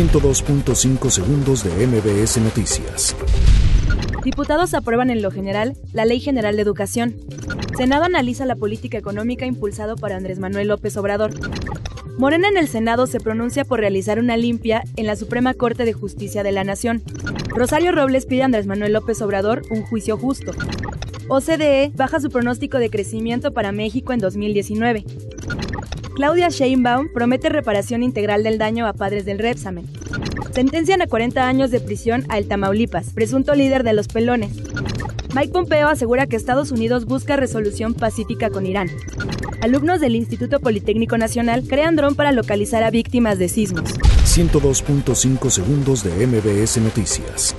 102.5 segundos de MBS Noticias. Diputados aprueban en lo general la Ley General de Educación. Senado analiza la política económica impulsado por Andrés Manuel López Obrador. Morena en el Senado se pronuncia por realizar una limpia en la Suprema Corte de Justicia de la Nación. Rosario Robles pide a Andrés Manuel López Obrador un juicio justo. OCDE baja su pronóstico de crecimiento para México en 2019. Claudia Sheinbaum promete reparación integral del daño a padres del Repsamen. Sentencian a 40 años de prisión a El Tamaulipas, presunto líder de los pelones. Mike Pompeo asegura que Estados Unidos busca resolución pacífica con Irán. Alumnos del Instituto Politécnico Nacional crean dron para localizar a víctimas de sismos. 102.5 segundos de MBS Noticias.